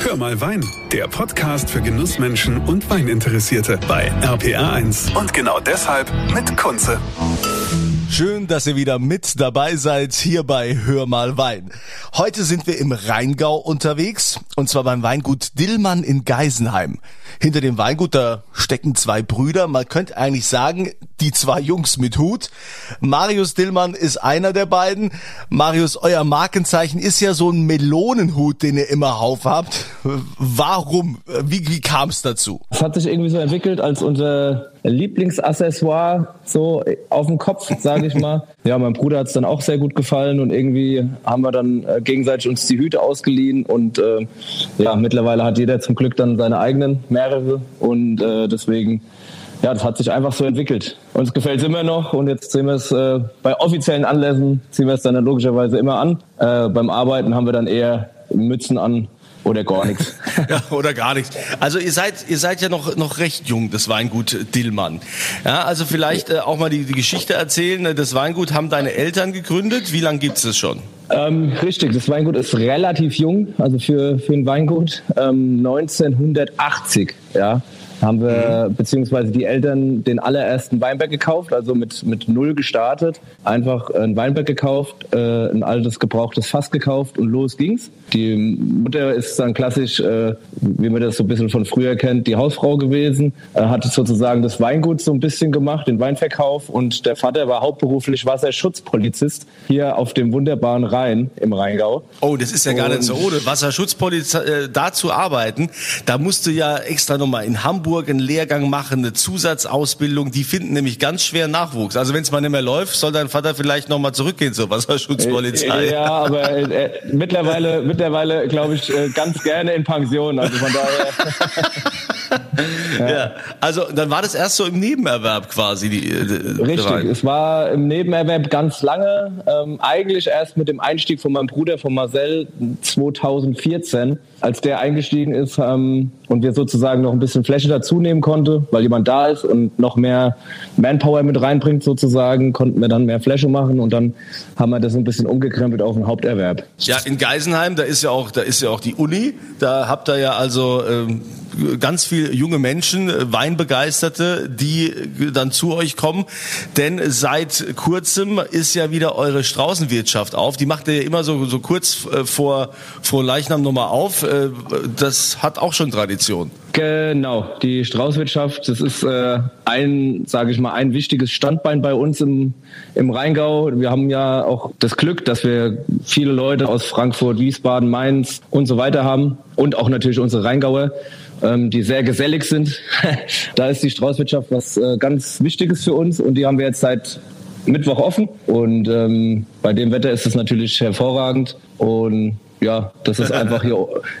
Hör mal Wein, der Podcast für Genussmenschen und Weininteressierte bei RPR1. Und genau deshalb mit Kunze. Schön, dass ihr wieder mit dabei seid hier bei Hör mal Wein. Heute sind wir im Rheingau unterwegs und zwar beim Weingut Dillmann in Geisenheim. Hinter dem Weingut da stecken zwei Brüder, man könnte eigentlich sagen, die zwei Jungs mit Hut. Marius Dillmann ist einer der beiden. Marius, euer Markenzeichen ist ja so ein Melonenhut, den ihr immer auf habt. Warum? Wie, wie kam es dazu? Es hat sich irgendwie so entwickelt als unser Lieblingsaccessoire so auf dem Kopf, sage ich mal. Ja, mein Bruder hat es dann auch sehr gut gefallen und irgendwie haben wir dann äh, gegenseitig uns die Hüte ausgeliehen und äh, ja, mittlerweile hat jeder zum Glück dann seine eigenen, mehrere und äh, deswegen ja, das hat sich einfach so entwickelt. Uns gefällt es immer noch und jetzt sehen wir es äh, bei offiziellen Anlässen, ziehen wir es dann logischerweise immer an. Äh, beim Arbeiten haben wir dann eher Mützen an oder gar nichts. ja, oder gar nichts. Also ihr seid, ihr seid ja noch, noch recht jung, das Weingut Dillmann. Ja, also vielleicht äh, auch mal die, die Geschichte erzählen. Das Weingut haben deine Eltern gegründet. Wie lange gibt es das schon? Ähm, richtig, das Weingut ist relativ jung, also für, für ein Weingut. Ähm, 1980, ja haben wir, mhm. beziehungsweise die Eltern, den allerersten Weinberg gekauft, also mit, mit null gestartet. Einfach ein Weinberg gekauft, äh, ein altes gebrauchtes Fass gekauft und los ging's. Die Mutter ist dann klassisch, äh, wie man das so ein bisschen von früher kennt, die Hausfrau gewesen, äh, hat sozusagen das Weingut so ein bisschen gemacht, den Weinverkauf und der Vater war hauptberuflich Wasserschutzpolizist hier auf dem wunderbaren Rhein im Rheingau. Oh, das ist ja gar und nicht so ohne. Wasserschutzpolizist, äh, da zu arbeiten, da musst du ja extra nochmal in Hamburg Hamburg einen Lehrgang machen, eine Zusatzausbildung. Die finden nämlich ganz schwer Nachwuchs. Also wenn es mal nicht mehr läuft, soll dein Vater vielleicht nochmal zurückgehen zur Wasserschutzpolizei. Ja, aber äh, äh, mittlerweile, mittlerweile glaube ich, äh, ganz gerne in Pension. Also von daher. ja. ja. also dann war das erst so im Nebenerwerb quasi. Die, die Richtig, es war im Nebenerwerb ganz lange. Ähm, eigentlich erst mit dem Einstieg von meinem Bruder, von Marcel, 2014 als der eingestiegen ist ähm, und wir sozusagen noch ein bisschen Fläche dazu nehmen konnte, weil jemand da ist und noch mehr Manpower mit reinbringt sozusagen, konnten wir dann mehr Fläche machen und dann haben wir das ein bisschen umgekrempelt auf den Haupterwerb. Ja, in Geisenheim, da ist ja auch, da ist ja auch die Uni, da habt ihr ja also ähm, ganz viele junge Menschen, äh, Weinbegeisterte, die dann zu euch kommen, denn seit kurzem ist ja wieder eure Straußenwirtschaft auf. Die macht ihr ja immer so, so kurz äh, vor, vor Leichnam nochmal auf äh, das hat auch schon Tradition. Genau, die Straußwirtschaft, das ist äh, ein, sage ich mal, ein wichtiges Standbein bei uns im, im Rheingau. Wir haben ja auch das Glück, dass wir viele Leute aus Frankfurt, Wiesbaden, Mainz und so weiter haben und auch natürlich unsere Rheingauer, ähm, die sehr gesellig sind. da ist die Straußwirtschaft was äh, ganz Wichtiges für uns und die haben wir jetzt seit Mittwoch offen und ähm, bei dem Wetter ist es natürlich hervorragend und ja, das ist einfach hier,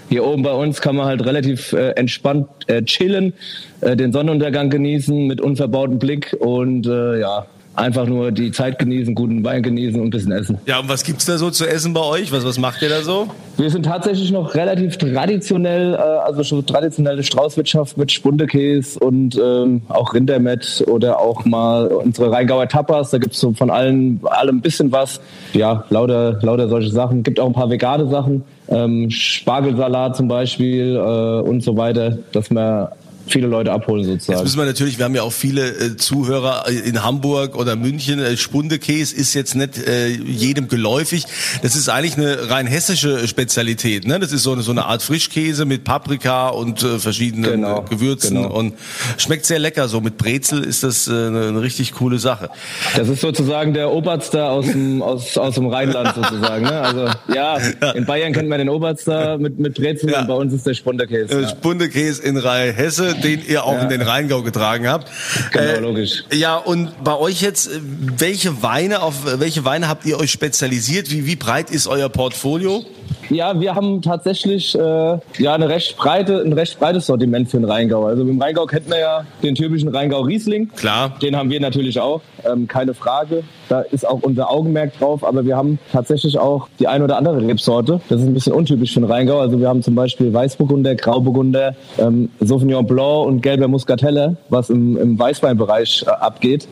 hier oben bei uns kann man halt relativ äh, entspannt äh, chillen, äh, den Sonnenuntergang genießen mit unverbautem Blick und äh, ja, einfach nur die Zeit genießen, guten Wein genießen und ein bisschen essen. Ja, und was gibt's da so zu essen bei euch? Was, was macht ihr da so? Wir sind tatsächlich noch relativ traditionell, äh, also schon traditionelle Straußwirtschaft mit Spundekäse und ähm, auch Rindermett oder auch mal unsere Rheingauer Tapas. Da gibt's so von allen, allem ein bisschen was. Ja, lauter, lauter solche Sachen. Gibt auch ein paar vegane Sachen. Ähm, Spargelsalat zum Beispiel äh, und so weiter, dass man viele Leute abholen sozusagen. Jetzt müssen wir natürlich, wir haben ja auch viele äh, Zuhörer in Hamburg oder München. Äh, Spundekäse ist jetzt nicht äh, jedem geläufig. Das ist eigentlich eine rein hessische Spezialität. Ne? Das ist so eine, so eine Art Frischkäse mit Paprika und äh, verschiedenen genau, Gewürzen genau. und schmeckt sehr lecker. So mit Brezel ist das äh, eine, richtig coole Sache. Das ist sozusagen der Oberster aus dem, aus, aus dem Rheinland sozusagen. Ne? Also ja, in Bayern kennt man den Oberster mit, mit Brezel ja. und bei uns ist der Spundekäse. Äh, ja. Spundekäse in Rheinhesse den ihr auch ja. in den Rheingau getragen habt. Genau, äh, logisch. Ja, und bei euch jetzt, welche Weine, auf welche Weine habt ihr euch spezialisiert? Wie, wie breit ist euer Portfolio? Ja, wir haben tatsächlich äh, ja eine recht breite, ein recht breites Sortiment für den Rheingau. Also im Rheingau kennt man ja den typischen Rheingau Riesling. Klar. Den haben wir natürlich auch, ähm, keine Frage. Da ist auch unser Augenmerk drauf, aber wir haben tatsächlich auch die ein oder andere Rebsorte. Das ist ein bisschen untypisch für den Rheingau. Also wir haben zum Beispiel Weißburgunder, Grauburgunder, ähm, Sauvignon Blanc und gelber Muscatelle, was im, im Weißweinbereich äh, abgeht.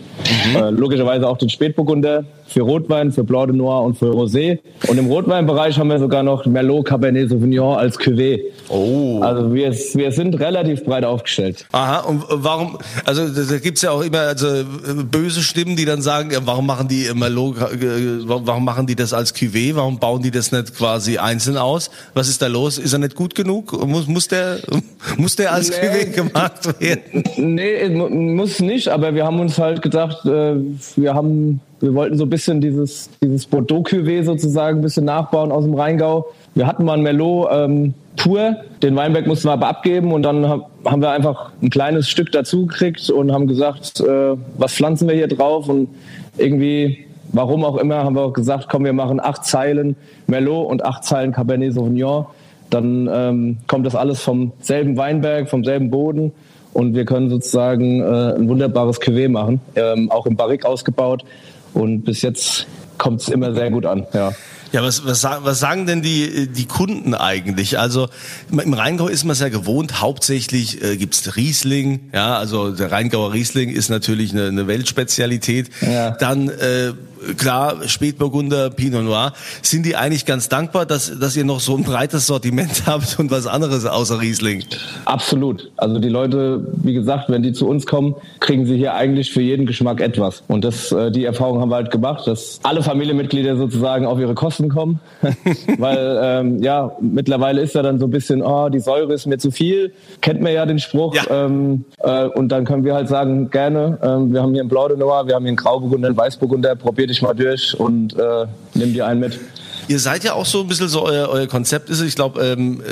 Mhm. Äh, logischerweise auch den Spätburgunder für Rotwein, für Blanc de Noir und für Rosé. Und im Rotweinbereich haben wir sogar noch Merlot Cabernet Sauvignon als Cuvée. Oh. Also wir, wir sind relativ breit aufgestellt. Aha, und warum, also da gibt's ja auch immer also böse Stimmen, die dann sagen, warum machen die Merlot, warum machen die das als Cuvée, warum bauen die das nicht quasi einzeln aus? Was ist da los? Ist er nicht gut genug? Muss, muss, der, muss der als nee, Cuvée gemacht werden? Nee, muss nicht, aber wir haben uns halt gedacht, äh, wir haben wir wollten so ein bisschen dieses, dieses Bordeaux-Cuvée sozusagen ein bisschen nachbauen aus dem Rheingau. Wir hatten mal ein Merlot ähm, pur, den Weinberg mussten wir aber abgeben und dann haben wir einfach ein kleines Stück dazu gekriegt und haben gesagt, äh, was pflanzen wir hier drauf und irgendwie, warum auch immer, haben wir auch gesagt, komm, wir machen acht Zeilen Merlot und acht Zeilen Cabernet Sauvignon. Dann ähm, kommt das alles vom selben Weinberg, vom selben Boden und wir können sozusagen äh, ein wunderbares Cuvée machen, ähm, auch im Barrique ausgebaut. Und bis jetzt kommt es immer sehr gut an. Ja. Ja, was, was, was sagen denn die, die Kunden eigentlich? Also im Rheingau ist man sehr gewohnt, hauptsächlich äh, gibt's Riesling, ja, also der Rheingauer Riesling ist natürlich eine, eine Weltspezialität. Ja. Dann äh, klar, Spätburgunder, Pinot Noir, sind die eigentlich ganz dankbar, dass, dass ihr noch so ein breites Sortiment habt und was anderes außer Riesling? Absolut. Also die Leute, wie gesagt, wenn die zu uns kommen, kriegen sie hier eigentlich für jeden Geschmack etwas. Und das, äh, die Erfahrung haben wir halt gemacht, dass alle Familienmitglieder sozusagen auf ihre Kosten kommen. Weil ähm, ja, mittlerweile ist ja dann so ein bisschen, oh, die Säure ist mir zu viel. Kennt man ja den Spruch. Ja. Ähm, äh, und dann können wir halt sagen, gerne, ähm, wir haben hier einen de Noir, wir haben hier einen Grauburgunder, einen Weißburgunder, probiert dich mal durch und äh, nimm dir einen mit. Ihr seid ja auch so ein bisschen so euer, euer Konzept ist. Ich glaube, ähm,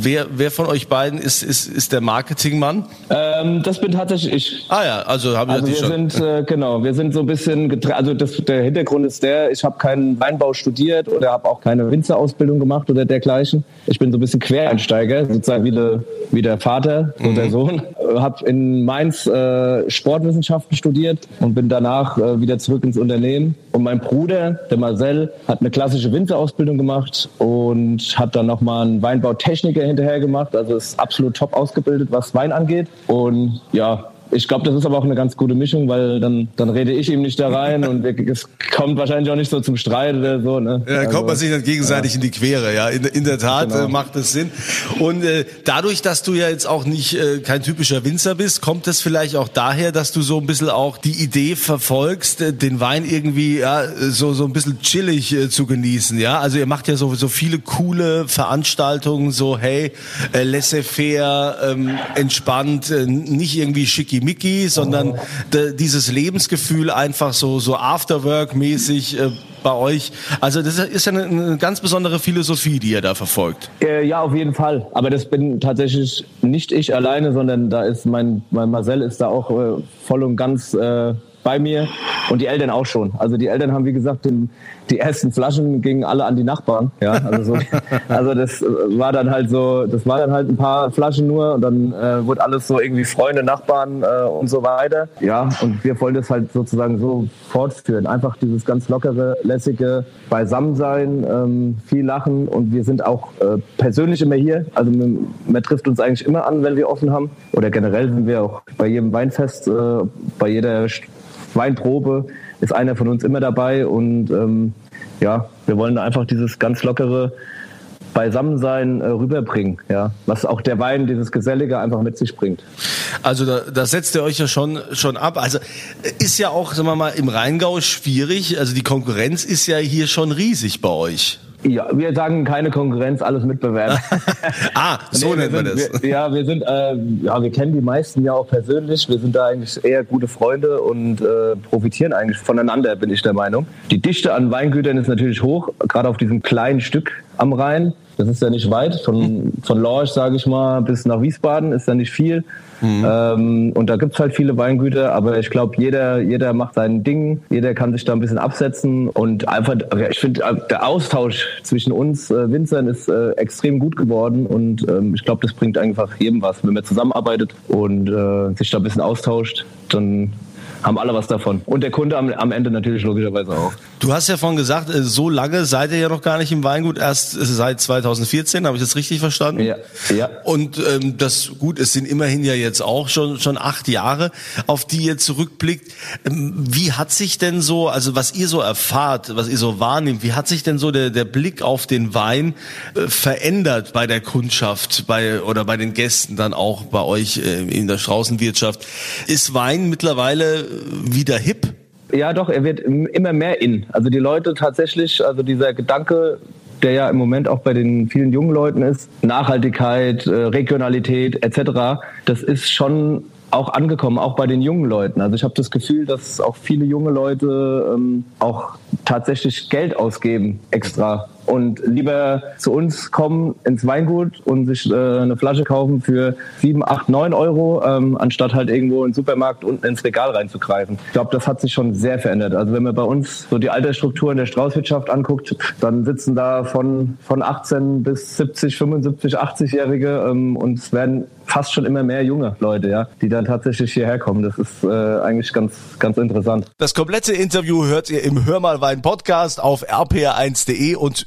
wer, wer von euch beiden ist, ist, ist der Marketingmann? Ähm, das bin tatsächlich ich. Ah ja, also haben also wir schon. sind äh, genau, wir sind so ein bisschen also das, der Hintergrund ist der, ich habe keinen Weinbau studiert oder habe auch keine Winzerausbildung gemacht oder dergleichen. Ich bin so ein bisschen Quereinsteiger, sozusagen wie der, wie der Vater und mhm. der Sohn. Habe in Mainz äh, Sportwissenschaften studiert und bin danach äh, wieder zurück ins Unternehmen. Und mein Bruder, der Marcel, hat eine klassische Winterausbildung gemacht und habe dann nochmal einen Weinbautechniker hinterher gemacht. Also ist absolut top ausgebildet, was Wein angeht. Und ja, ich glaube, das ist aber auch eine ganz gute Mischung, weil dann, dann rede ich ihm nicht da rein und es kommt wahrscheinlich auch nicht so zum Streit oder so. Ne? Ja, dann kommt man also, sich dann gegenseitig ja. in die Quere, ja. In, in der Tat genau. äh, macht das Sinn. Und äh, dadurch, dass du ja jetzt auch nicht äh, kein typischer Winzer bist, kommt es vielleicht auch daher, dass du so ein bisschen auch die Idee verfolgst, äh, den Wein irgendwie ja, so, so ein bisschen chillig äh, zu genießen, ja. Also ihr macht ja so, so viele coole Veranstaltungen, so hey, äh, laissez-faire, ähm, entspannt, äh, nicht irgendwie schicki Mickey, sondern dieses Lebensgefühl einfach so, so Afterwork-mäßig äh, bei euch. Also das ist ja eine, eine, ganz besondere Philosophie, die ihr da verfolgt. Äh, ja, auf jeden Fall. Aber das bin tatsächlich nicht ich alleine, sondern da ist mein, mein Marcel ist da auch äh, voll und ganz äh, bei mir und die Eltern auch schon. Also die Eltern haben, wie gesagt, den, die ersten Flaschen gingen alle an die Nachbarn. Ja, also, so, also das war dann halt so, das war dann halt ein paar Flaschen nur und dann äh, wurde alles so irgendwie Freunde, Nachbarn äh, und so weiter. Ja, und wir wollen das halt sozusagen so fortführen. Einfach dieses ganz lockere, lässige Beisammensein, ähm, viel lachen und wir sind auch äh, persönlich immer hier. Also man, man, trifft uns eigentlich immer an, wenn wir offen haben. Oder generell sind wir auch bei jedem Weinfest, äh, bei jeder Weinprobe ist einer von uns immer dabei und ähm, ja, wir wollen einfach dieses ganz lockere Beisammensein äh, rüberbringen, ja, was auch der Wein, dieses Gesellige einfach mit sich bringt. Also da, da setzt ihr euch ja schon schon ab. Also ist ja auch, sagen wir mal, im Rheingau schwierig. Also die Konkurrenz ist ja hier schon riesig bei euch. Ja, wir sagen keine Konkurrenz, alles Mitbewerb. ah, so nee, nennt man das. Wir, ja, wir sind, äh, ja, wir kennen die meisten ja auch persönlich. Wir sind da eigentlich eher gute Freunde und äh, profitieren eigentlich voneinander, bin ich der Meinung. Die Dichte an Weingütern ist natürlich hoch, gerade auf diesem kleinen Stück am Rhein. Das ist ja nicht weit. Von, von Lorch, sage ich mal, bis nach Wiesbaden ist ja nicht viel. Mhm. Ähm, und da gibt's halt viele Weingüter, aber ich glaube, jeder, jeder macht sein Ding, jeder kann sich da ein bisschen absetzen und einfach, ich finde, der Austausch zwischen uns äh, Winzern ist äh, extrem gut geworden und ähm, ich glaube, das bringt einfach jedem was. Wenn man zusammenarbeitet und äh, sich da ein bisschen austauscht, dann haben alle was davon. Und der Kunde am, am Ende natürlich logischerweise auch. Du hast ja vorhin gesagt, äh, so lange seid ihr ja noch gar nicht im Weingut, erst seit 2014, habe ich das richtig verstanden? Ja. ja. Und ähm, das gut, es sind immerhin ja jetzt auch schon schon acht Jahre, auf die ihr zurückblickt. Ähm, wie hat sich denn so, also was ihr so erfahrt, was ihr so wahrnimmt, wie hat sich denn so der der Blick auf den Wein äh, verändert bei der Kundschaft, bei oder bei den Gästen dann auch bei euch äh, in der Straußenwirtschaft? Ist Wein mittlerweile wieder hip? Ja, doch, er wird immer mehr in. Also die Leute tatsächlich, also dieser Gedanke, der ja im Moment auch bei den vielen jungen Leuten ist, Nachhaltigkeit, äh, Regionalität etc., das ist schon auch angekommen, auch bei den jungen Leuten. Also ich habe das Gefühl, dass auch viele junge Leute ähm, auch tatsächlich Geld ausgeben extra und lieber zu uns kommen ins Weingut und sich äh, eine Flasche kaufen für sieben, acht, neun Euro, ähm, anstatt halt irgendwo in den Supermarkt unten ins Regal reinzugreifen. Ich glaube, das hat sich schon sehr verändert. Also wenn man bei uns so die Altersstruktur in der Straußwirtschaft anguckt, dann sitzen da von, von 18 bis 70, 75, 80-Jährige ähm, und es werden fast schon immer mehr junge Leute, ja, die dann tatsächlich hierher kommen. Das ist äh, eigentlich ganz, ganz interessant. Das komplette Interview hört ihr im Hör mal Wein Podcast auf rpr1.de und